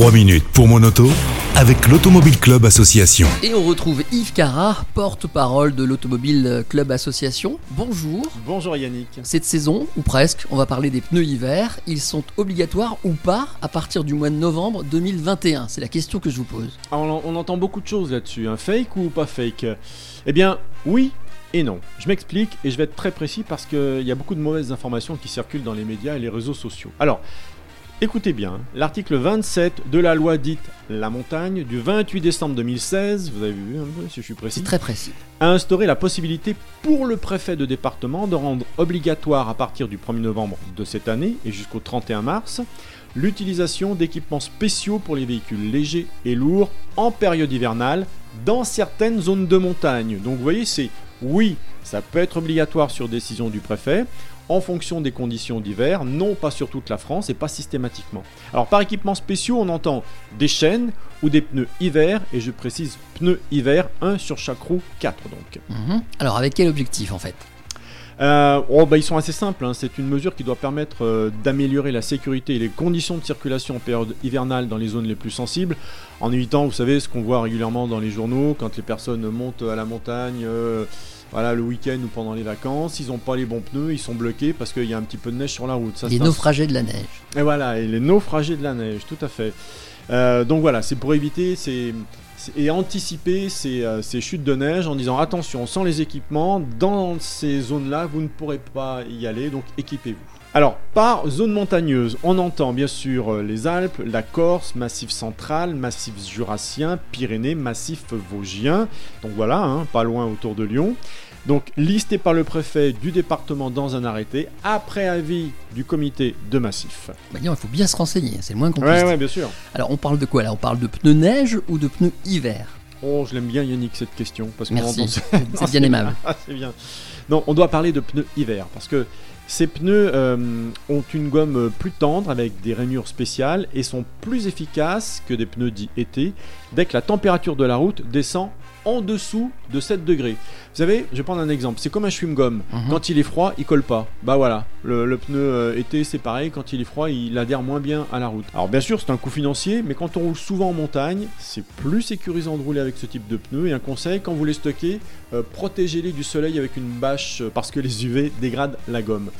3 minutes pour mon auto avec l'Automobile Club Association. Et on retrouve Yves Carra, porte-parole de l'Automobile Club Association. Bonjour. Bonjour Yannick. Cette saison, ou presque, on va parler des pneus hiver. Ils sont obligatoires ou pas à partir du mois de novembre 2021 C'est la question que je vous pose. On, on entend beaucoup de choses là-dessus. Un fake ou pas fake? Eh bien, oui et non. Je m'explique et je vais être très précis parce qu'il y a beaucoup de mauvaises informations qui circulent dans les médias et les réseaux sociaux. Alors, Écoutez bien, l'article 27 de la loi dite La Montagne du 28 décembre 2016, vous avez vu un peu si je suis précis, C'est très précis. a instauré la possibilité pour le préfet de département de rendre obligatoire à partir du 1er novembre de cette année et jusqu'au 31 mars l'utilisation d'équipements spéciaux pour les véhicules légers et lourds en période hivernale dans certaines zones de montagne. Donc vous voyez, c'est oui, ça peut être obligatoire sur décision du préfet en fonction des conditions d'hiver, non pas sur toute la France et pas systématiquement. Alors par équipements spéciaux, on entend des chaînes ou des pneus hiver, et je précise pneus hiver, 1 sur chaque roue, 4 donc. Mhm. Alors avec quel objectif en fait? Euh, oh, bah, ils sont assez simples, hein. c'est une mesure qui doit permettre euh, d'améliorer la sécurité et les conditions de circulation en période hivernale dans les zones les plus sensibles, en évitant, vous savez, ce qu'on voit régulièrement dans les journaux, quand les personnes montent à la montagne, euh, voilà, le week-end ou pendant les vacances, ils n'ont pas les bons pneus, ils sont bloqués parce qu'il y a un petit peu de neige sur la route. Ça, Les naufragés de la neige. Et voilà, et les naufragés de la neige, tout à fait. Euh, donc voilà, c'est pour éviter ces, ces- et anticiper ces, euh, ces chutes de neige en disant attention, sans les équipements, dans ces zones-là, vous ne pourrez pas y aller, donc équipez-vous. Alors, par zone montagneuse, on entend bien sûr euh, les Alpes, la Corse, Massif central, Massif jurassien, Pyrénées, Massif vosgien. Donc voilà, hein, pas loin autour de Lyon. Donc listé par le préfet du département dans un arrêté, après avis du comité de Massif. Bah, il faut bien se renseigner, c'est le moins qu'on puisse Ouais, ouais, bien sûr. Alors on parle de quoi là? On parle de pneus neige ou de pneus hiver? Oh, je l'aime bien Yannick cette question parce ça. c'est bien aimable. Ah, c'est bien. Non, on doit parler de pneus hiver parce que ces pneus euh, ont une gomme plus tendre avec des rainures spéciales et sont plus efficaces que des pneus dits été dès que la température de la route descend en dessous de 7 degrés. Vous savez, je vais prendre un exemple. C'est comme un chewing-gum. Mhm. Quand il est froid, il colle pas. Bah voilà, le, le pneu euh, été c'est pareil. Quand il est froid, il adhère moins bien à la route. Alors bien sûr, c'est un coût financier, mais quand on roule souvent en montagne, c'est plus sécurisant de rouler avec ce type de pneus. Et un conseil, quand vous les stockez, euh, protégez-les du soleil avec une bâche parce que les UV dégradent la gomme.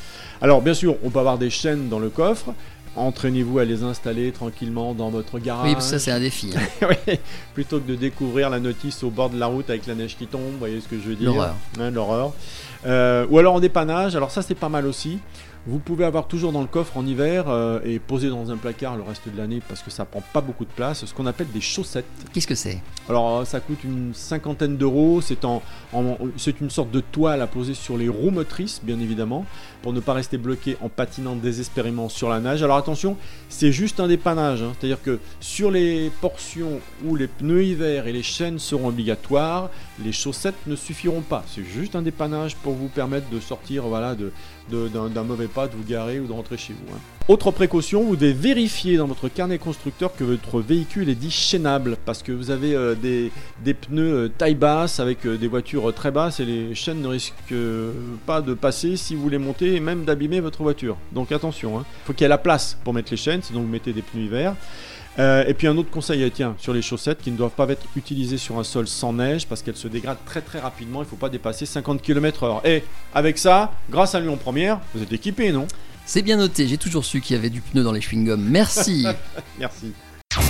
Alors bien sûr, on peut avoir des chaînes dans le coffre. Entraînez-vous à les installer tranquillement dans votre garage. Oui, parce que ça c'est un défi. hein. Oui, plutôt que de découvrir la notice au bord de la route avec la neige qui tombe, vous voyez ce que je veux dire L'horreur. Hein, L'horreur. Euh, ou alors en dépannage, alors ça c'est pas mal aussi. Vous pouvez avoir toujours dans le coffre en hiver euh, et poser dans un placard le reste de l'année parce que ça prend pas beaucoup de place, ce qu'on appelle des chaussettes. Qu'est-ce que c'est? Alors euh, ça coûte une cinquantaine d'euros, c'est en, en- c'est une sorte de toile à poser sur les roues motrices bien évidemment pour ne pas rester bloqué en patinant désespérément sur la neige. Alors attention, c'est juste un dépannage, hein. c'est-à-dire que sur les portions où les pneus hiver et les chaînes seront obligatoires, les chaussettes ne suffiront pas. C'est juste un dépannage pour vous permettre de sortir voilà, d'un, mauvais pas, de vous garer ou de rentrer chez vous. hein. Autre précaution, vous devez vérifier dans votre carnet constructeur que votre véhicule est dit chaînable parce que vous avez euh, des, pneus euh, taille basse avec euh, des voitures très basses et les chaînes ne risquent pas de passer si vous les montez et même d'abîmer votre voiture. Donc attention, il faut qu'il y ait la place pour mettre les chaînes, sinon vous mettez des pneus hiver. Euh, et puis un autre conseil, euh, tiens, sur les chaussettes qui ne doivent pas être utilisées sur un sol sans neige parce qu'elles se dégradent très très rapidement, il ne faut pas dépasser 50 km/h. Et avec ça, grâce à Lyon Première, vous êtes équipé, non? C'est bien noté, j'ai toujours su qu'il y avait du pneu dans les chewing-gums. Merci. Merci.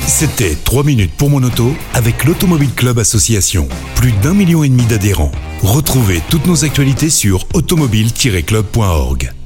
C'était 3 minutes pour mon auto avec l'Automobile Club Association. Plus d'un million et demi d'adhérents. Retrouvez toutes nos actualités sur automobile-club.org.